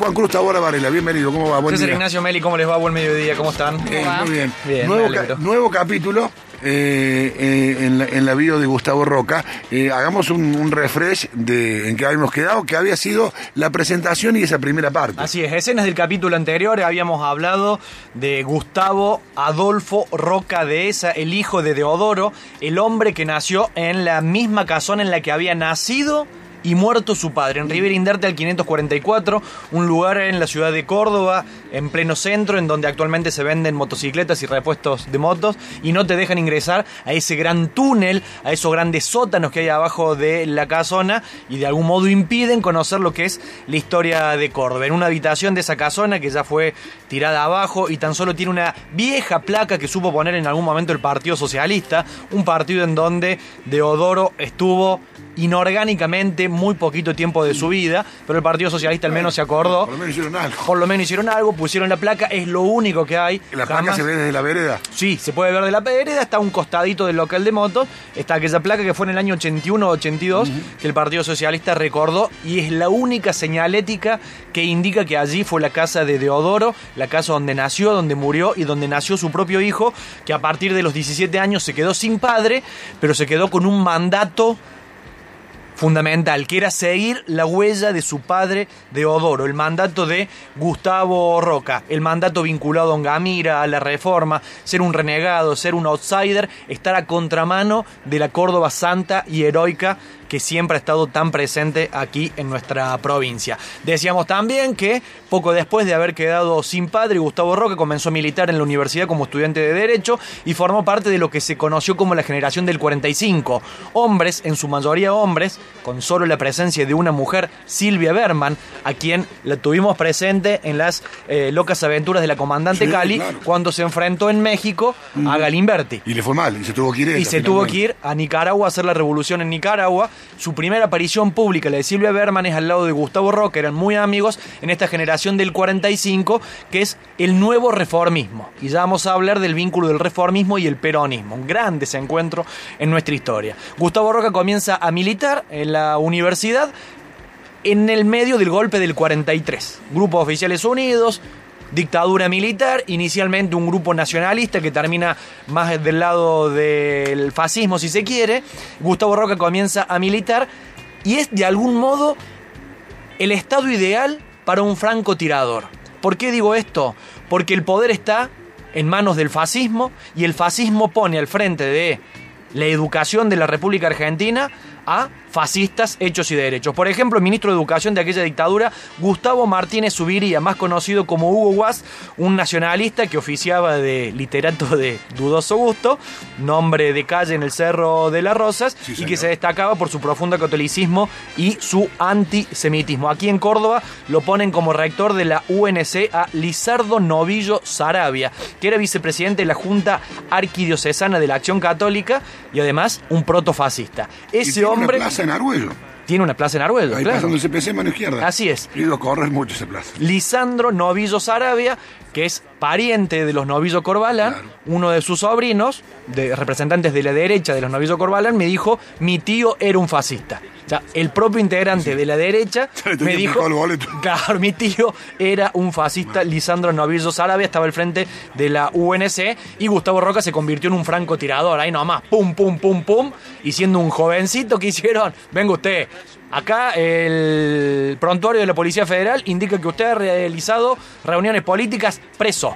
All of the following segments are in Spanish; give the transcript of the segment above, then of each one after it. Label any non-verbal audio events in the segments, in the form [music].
Juan Cruz Tabora Varela, bienvenido, ¿cómo va? Buen César día. Ignacio Meli, ¿cómo les va? Buen mediodía, ¿cómo están? Eh, muy bien. Bien, nuevo, ca- nuevo capítulo eh, eh, en, la, en la bio de Gustavo Roca. Eh, hagamos un, un refresh de en que habíamos quedado, que había sido la presentación y esa primera parte. Así es, escenas del capítulo anterior habíamos hablado de Gustavo Adolfo Roca Dehesa, el hijo de Deodoro, el hombre que nació en la misma casona en la que había nacido y muerto su padre, en Rivera Inderte al 544, un lugar en la ciudad de Córdoba, en pleno centro, en donde actualmente se venden motocicletas y repuestos de motos, y no te dejan ingresar a ese gran túnel, a esos grandes sótanos que hay abajo de la casona, y de algún modo impiden conocer lo que es la historia de Córdoba. En una habitación de esa casona que ya fue tirada abajo y tan solo tiene una vieja placa que supo poner en algún momento el Partido Socialista, un partido en donde Deodoro estuvo inorgánicamente muy poquito tiempo de su vida, pero el Partido Socialista al menos se acordó. Por lo menos hicieron algo. Por lo menos hicieron algo, pusieron la placa, es lo único que hay. La placa Jamás- se ve desde la vereda. Sí, se puede ver de la vereda, está a un costadito del local de motos, está aquella placa que fue en el año 81 o 82 que el Partido Socialista recordó y es la única señalética que indica que allí fue la casa de Deodoro, la casa donde nació, donde murió y donde nació su propio hijo, que a partir de los 17 años se quedó sin padre, pero se quedó con un mandato fundamental, que era seguir la huella de su padre Deodoro, el mandato de Gustavo Roca, el mandato vinculado a Don Gamira, a la reforma, ser un renegado, ser un outsider, estar a contramano de la Córdoba santa y heroica que siempre ha estado tan presente aquí en nuestra provincia. Decíamos también que poco después de haber quedado sin padre, Gustavo Roca comenzó a militar en la universidad como estudiante de Derecho y formó parte de lo que se conoció como la generación del 45. Hombres, en su mayoría hombres, con solo la presencia de una mujer, Silvia Berman, a quien la tuvimos presente en las eh, locas aventuras de la comandante Sí, Cali, claro. cuando se enfrentó en México a Galimberti. Y le fue mal, y se tuvo que ir Y se tuvo que ir a Nicaragua a hacer la revolución en Nicaragua. Su primera aparición pública, la de Silvia Berman, es al lado de Gustavo Roca, eran muy amigos en esta generación del 45, que es el nuevo reformismo. Y ya vamos a hablar del vínculo del reformismo y el peronismo, un gran desencuentro en nuestra historia. Gustavo Roca comienza a militar en la universidad en el medio del golpe del 43. Grupos oficiales unidos, dictadura militar, inicialmente un grupo nacionalista que termina más del lado del fascismo si se quiere. Gustavo Roca comienza a militar y es de algún modo el estado ideal para un francotirador. ¿Por qué digo esto? Porque el poder está en manos del fascismo y el fascismo pone al frente de la educación de la República Argentina a fascistas hechos y derechos. Por ejemplo, el ministro de Educación de aquella dictadura, Gustavo Martínez Subiría, más conocido como Hugo Guas, un nacionalista que oficiaba de literato de dudoso gusto, nombre de calle en el Cerro de las Rosas, Sí, y que se destacaba por su profundo catolicismo y su antisemitismo. Aquí en Córdoba lo ponen como rector de la UNC a Lizardo Novillo Sarabia, que era vicepresidente de la Junta Arquidiocesana de la Acción Católica y además un protofascista. Ese hombre plaza en Arguello. tiene una plaza en Arguello, Ahí claro. pasando el CPC, mano izquierda. Así es. Y lo corres mucho esa plaza. Lisandro Novillo Sarabia, que es pariente de los Novillo Corbalán, Claro. uno de sus sobrinos, de representantes de la derecha de los Novillo Corbalán, me dijo, mi tío era un fascista. Sea, el propio integrante de la derecha [laughs] me dijo, [laughs] claro, mi tío era un fascista, Lisandro Novillo Sarabia estaba al frente de la UNC y Gustavo Roca se convirtió en un francotirador, ahí nomás, pum, pum, pum, pum, y siendo un jovencito que hicieron, [laughs] venga usted, acá el prontuario de la Policía Federal indica que usted ha realizado reuniones políticas preso.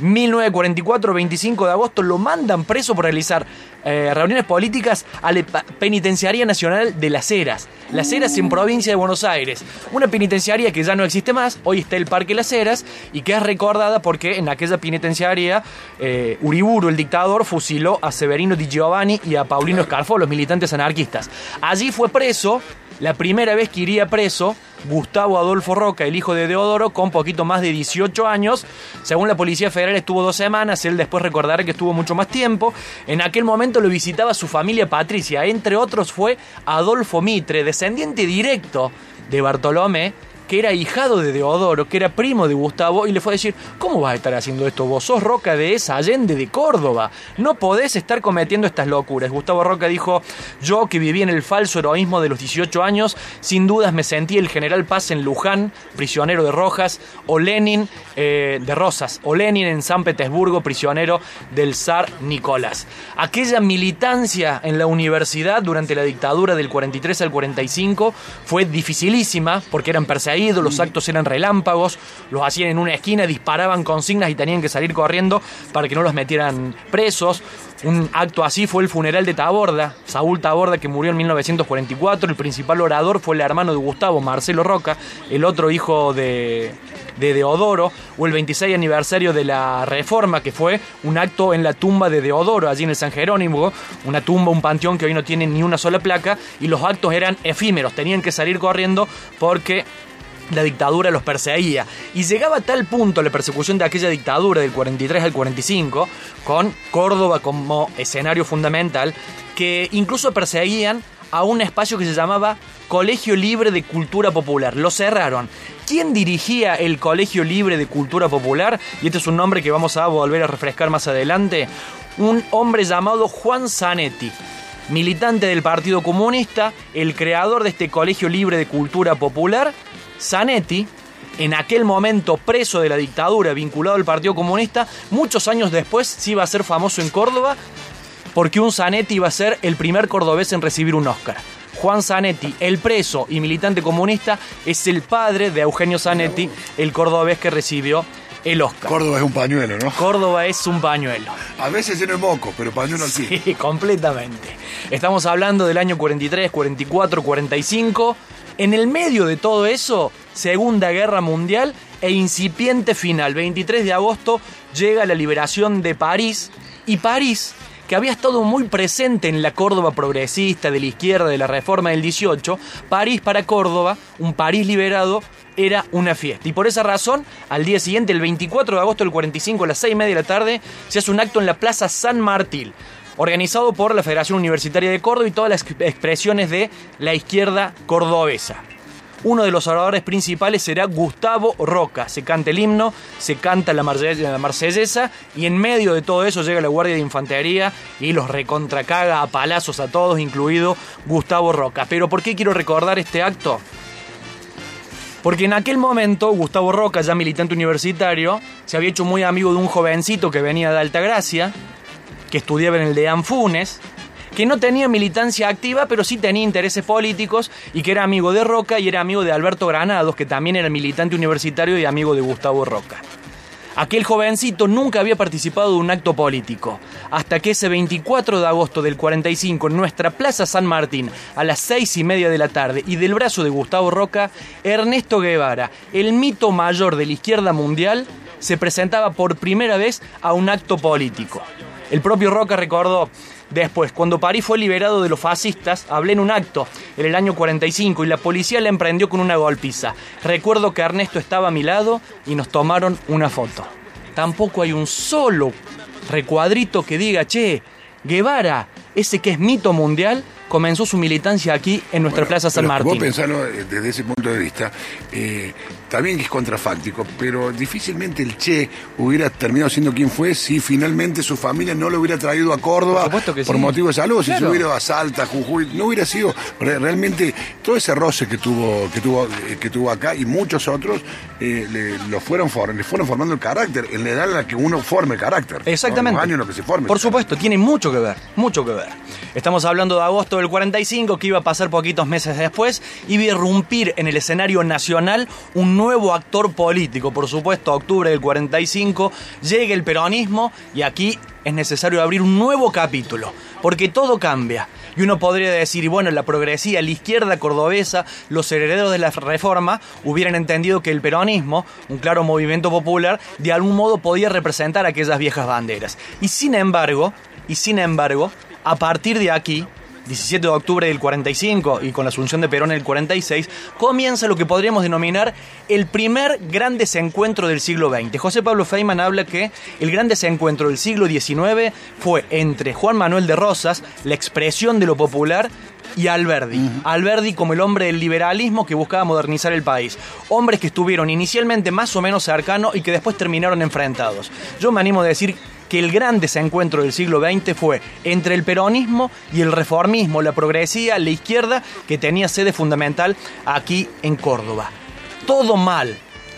1944, 25 de agosto, lo mandan preso por realizar eh, reuniones políticas a la Penitenciaría Nacional de Las Heras. Las Heras en provincia de Buenos Aires. Una penitenciaria que ya no existe más, hoy está el Parque Las Heras y que es recordada porque en aquella penitenciaria eh, Uriburu, el dictador, fusiló a Severino Di Giovanni y a Paulino Scarfo, los militantes anarquistas. Allí fue preso, la primera vez que iría preso, Gustavo Adolfo Roca, el hijo de Deodoro, con poquito más de 18 años. Según la Policía Federal estuvo dos semanas, él después recordará que estuvo mucho más tiempo. En aquel momento lo visitaba su familia Patricia, entre otros fue Adolfo Mitre, descendiente directo de Bartolomé que era hijado de Deodoro, que era primo de Gustavo, y le fue a decir, ¿cómo vas a estar haciendo esto? Vos sos Roca de esa Allende de Córdoba, no podés estar cometiendo estas locuras. Gustavo Roca dijo, yo que viví en el falso heroísmo de los 18 años, sin dudas me sentí el general Paz en Luján, prisionero de Rojas, o Lenin eh, de Rosas, o Lenin en San Petersburgo, prisionero del zar Nicolás. Aquella militancia en la universidad durante la dictadura del 43 al 45 fue dificilísima porque eran perseguidos, los actos eran relámpagos, los hacían en una esquina, disparaban consignas y tenían que salir corriendo para que no los metieran presos. Un acto así fue el funeral de Taborda, Saúl Taborda que murió en 1944, el principal orador fue el hermano de Gustavo, Marcelo Roca, el otro hijo de, de Deodoro, o el 26 aniversario de la Reforma, que fue un acto en la tumba de Deodoro, allí en el San Jerónimo, una tumba, un panteón que hoy no tiene ni una sola placa, y los actos eran efímeros, tenían que salir corriendo porque la dictadura los perseguía. Y llegaba a tal punto la persecución de aquella dictadura del 43 al 45, con Córdoba como escenario fundamental, que incluso perseguían a un espacio que se llamaba Colegio Libre de Cultura Popular. Lo cerraron. ¿Quién dirigía el Colegio Libre de Cultura Popular? Y este es un nombre que vamos a volver a refrescar más adelante. Un hombre llamado Juan Zanetti militante del Partido Comunista, el creador de este Colegio Libre de Cultura Popular, Zanetti, en aquel momento preso de la dictadura, vinculado al Partido Comunista, muchos años después sí iba a ser famoso en Córdoba porque un Zanetti iba a ser el primer cordobés en recibir un Oscar. Juan Zanetti, el preso y militante comunista, es el padre de Eugenio Zanetti, el cordobés que recibió el Oscar. Córdoba es un pañuelo, ¿no? Córdoba es un pañuelo. A veces de moco, pero pañuelo al Sí, completamente. Estamos hablando del año 43, 44, 45. En el medio de todo eso, Segunda Guerra Mundial e incipiente final. 23 de agosto llega la liberación de París y París que había estado muy presente en la Córdoba progresista, de la izquierda, de la reforma del 18, París para Córdoba, un París liberado, era una fiesta. Y por esa razón, al día siguiente, el 24 de agosto del 45, a las 6 y media de la tarde, se hace un acto en la Plaza San Martín, organizado por la Federación Universitaria de Córdoba y todas las expresiones de la izquierda cordobesa. Uno de los oradores principales será Gustavo Roca. Se canta el himno, se canta la, marsellesa y en medio de todo eso llega la Guardia de Infantería y los recontracaga a palazos a todos, incluido Gustavo Roca. Pero ¿por qué quiero recordar este acto? Porque en aquel momento Gustavo Roca, ya militante universitario, se había hecho muy amigo de un jovencito que venía de Altagracia, estudiaba en el de Anfunes, que no tenía militancia activa, pero sí tenía intereses políticos y que era amigo de Roca y era amigo de Alberto Granados, que también era militante universitario y amigo de Gustavo Roca. Aquel jovencito nunca había participado de un acto político, hasta que ese 24 de agosto del 45 en nuestra Plaza San Martín, a las seis y media de la tarde, y del brazo de Gustavo Roca, Ernesto Guevara, el mito mayor de la izquierda mundial, se presentaba por primera vez a un acto político. El propio Roca recordó, Después, cuando París fue liberado de los fascistas, hablé en un acto en el año 45 y la policía le emprendió con una golpiza. Recuerdo que Ernesto estaba a mi lado y nos tomaron una foto. Tampoco hay un solo recuadrito que diga, che, Guevara, ese que es mito mundial, comenzó su militancia aquí en nuestra Plaza San Martín. Vos pensarlo desde ese punto de vista, eh, también es contrafáctico, pero difícilmente el Che hubiera terminado siendo quien fue si finalmente su familia no lo hubiera traído a Córdoba por, motivos de salud, si se hubiera ido a Salta, Jujuy, no hubiera sido realmente todo ese roce que tuvo, que tuvo, eh, que tuvo acá y muchos otros eh, le, lo fueron, le fueron formando el carácter, en la edad en la que uno forme el carácter. Exactamente. años en lo que se forme. Por supuesto, tiene mucho que ver, mucho que ver. Estamos hablando de agosto del 45, que iba a pasar poquitos meses después, iba a irrumpir en el escenario nacional un nuevo actor político. Por supuesto, octubre del 45 llega el peronismo y aquí es necesario abrir un nuevo capítulo, porque todo cambia. Y uno podría decir, bueno, la progresía, la izquierda cordobesa, los herederos de la reforma hubieran entendido que el peronismo, un claro movimiento popular, de algún modo podía representar aquellas viejas banderas. Y sin embargo, y sin embargo, a partir de aquí, 17 de octubre del 45 y con la asunción de Perón en el 46, comienza lo que podríamos denominar el primer gran desencuentro del siglo XX. José Pablo Feynman habla que el gran desencuentro del siglo XIX fue entre Juan Manuel de Rosas, la expresión de lo popular, y Alberdi. Alberdi como el hombre del liberalismo que buscaba modernizar el país. Hombres que estuvieron inicialmente más o menos cercanos y que después terminaron enfrentados. Yo me animo a decir que el gran desencuentro del siglo XX fue entre el peronismo y el reformismo, la progresía, la izquierda, que tenía sede fundamental aquí en Córdoba. Todo mal,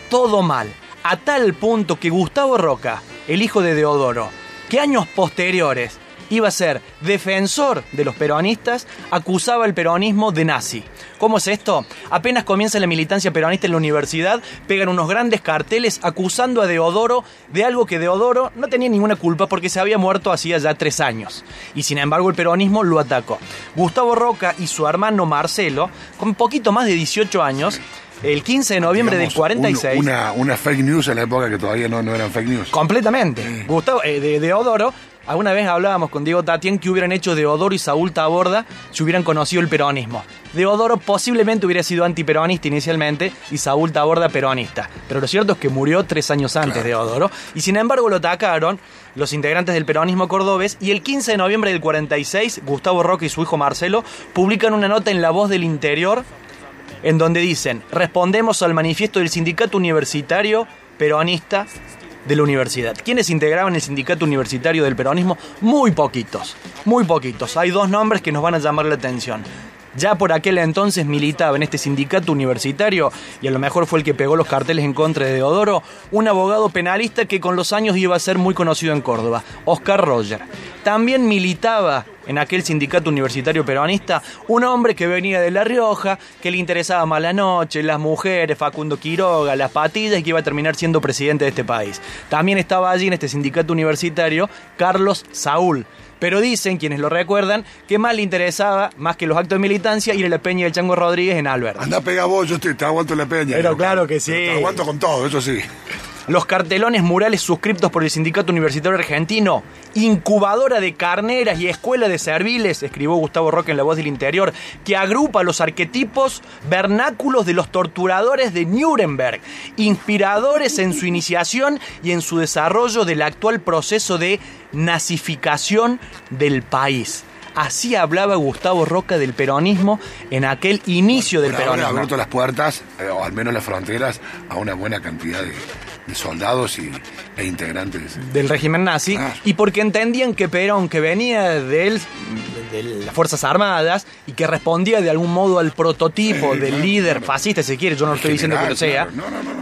todo mal, a tal punto que Gustavo Roca, el hijo de Deodoro, que años posteriores iba a ser defensor de los peronistas, acusaba al peronismo de nazi. ¿Cómo es esto? Apenas comienza la militancia peronista en la universidad, pegan unos grandes carteles acusando a Deodoro de algo que Deodoro no tenía ninguna culpa porque se había muerto hacía ya tres años. Y sin embargo el peronismo lo atacó. Gustavo Roca y su hermano Marcelo, con poquito más de 18 años, el 15 de noviembre del 46. una, una, fake news en la época que todavía no, no eran fake news. Completamente. Gustavo, eh, de, Deodoro Alguna vez hablábamos con Diego Tatien que hubieran hecho Deodoro y Saúl Taborda si hubieran conocido el peronismo. Deodoro posiblemente hubiera sido antiperonista inicialmente y Saúl Taborda peronista. Pero lo cierto es que murió tres años antes de Deodoro y sin embargo lo atacaron los integrantes del peronismo cordobés y el 15 de noviembre del 46 Gustavo Roque y su hijo Marcelo publican una nota en La Voz del Interior en donde dicen, respondemos al manifiesto del sindicato universitario peronista de la universidad. ¿Quiénes integraban el sindicato universitario del peronismo? Muy poquitos, muy poquitos. Hay dos nombres que nos van a llamar la atención. Ya por aquel entonces militaba en este sindicato universitario, y a lo mejor fue el que pegó los carteles en contra de Deodoro, un abogado penalista que con los años iba a ser muy conocido en Córdoba, Oscar Roger. También militaba en aquel sindicato universitario peronista, un hombre que venía de La Rioja, que le interesaba más la noche, las mujeres, Facundo Quiroga, las patillas y que iba a terminar siendo presidente de este país. También estaba allí en este sindicato universitario Carlos Saúl. Pero dicen, quienes lo recuerdan, que más le interesaba, más que los actos de militancia, ir a la Peña del Chango Rodríguez en Albert. Anda, pega vos, yo te, te aguanto la Peña. Pero claro que sí. Te aguanto con todo, eso sí los cartelones murales suscriptos por el Sindicato Universitario Argentino, incubadora de carneras y escuela de serviles, escribió Gustavo Roque en La Voz del Interior, que agrupa los arquetipos vernáculos de los torturadores de Nuremberg, inspiradores en su iniciación y en su desarrollo del actual proceso de nazificación del país. Así hablaba Gustavo Roca del peronismo en aquel inicio del peronismo. Ha abierto las puertas, eh, o al menos las fronteras, a una buena cantidad de, soldados y, e integrantes del régimen nazi ah. y porque entendían que Perón, que venía de, de las Fuerzas Armadas y que respondía de algún modo al prototipo del líder fascista, si quiere, yo no estoy diciendo que lo sea,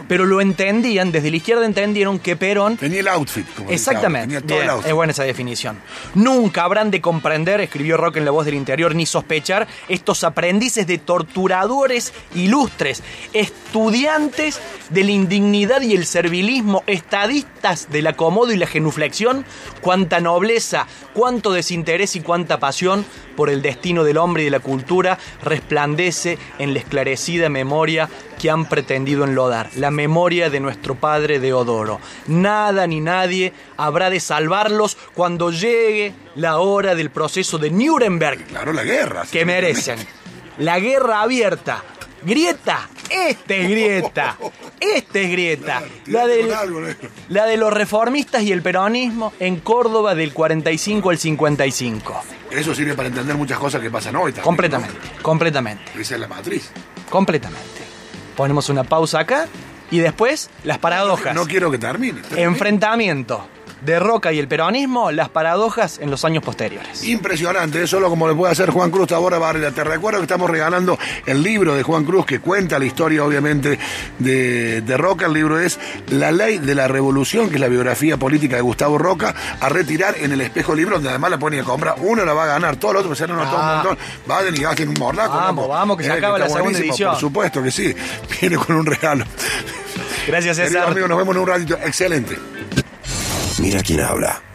pero lo entendían, desde la izquierda entendieron que Perón... Tenía el outfit. Como Exactamente, es buena esa definición. Nunca habrán de comprender, escribió Rock en La Voz del Interior, ni sospechar estos aprendices de torturadores ilustres, estudiantes de la indignidad y el servilismo, estadistas del acomodo y la genuflexión, cuánta nobleza, cuánto desinterés y cuánta pasión por el destino del hombre y de la cultura resplandece en la esclarecida memoria que han pretendido enlodar, la memoria de nuestro padre Deodoro. Nada ni nadie habrá de salvarlos cuando llegue la hora del proceso de Nuremberg. Claro, la guerra. Que merecen. La guerra abierta. Grieta, este es Grieta. Este es Grieta. La, la de los reformistas y el peronismo en Córdoba del 45 al 55. Eso sirve para entender muchas cosas que pasan hoy también. Completamente, completamente. Esa es la matriz. Completamente. Ponemos una pausa acá y después las paradojas. No, quiero que termine. Enfrentamiento de Roca y el peronismo, las paradojas en los años posteriores. Impresionante, eso lo como le puede hacer Juan Cruz Tabora Barrera. Te recuerdo que estamos regalando el libro de Juan Cruz que cuenta la historia, obviamente, de, de Roca. El libro es La Ley de la Revolución, que es la biografía política de Gustavo Roca, a retirar en el espejo libro, donde además la ponen a comprar. Uno la va a ganar, todo el otro, pues no todo un ah. montón. Vayan y gasten un morlaco. Vamos, vamos, que se eh, acaba la segunda edición. Por supuesto que sí, [laughs] viene con un regalo. Gracias, César. Querido amigo, nos vemos en un ratito. Excelente. Mira quién habla.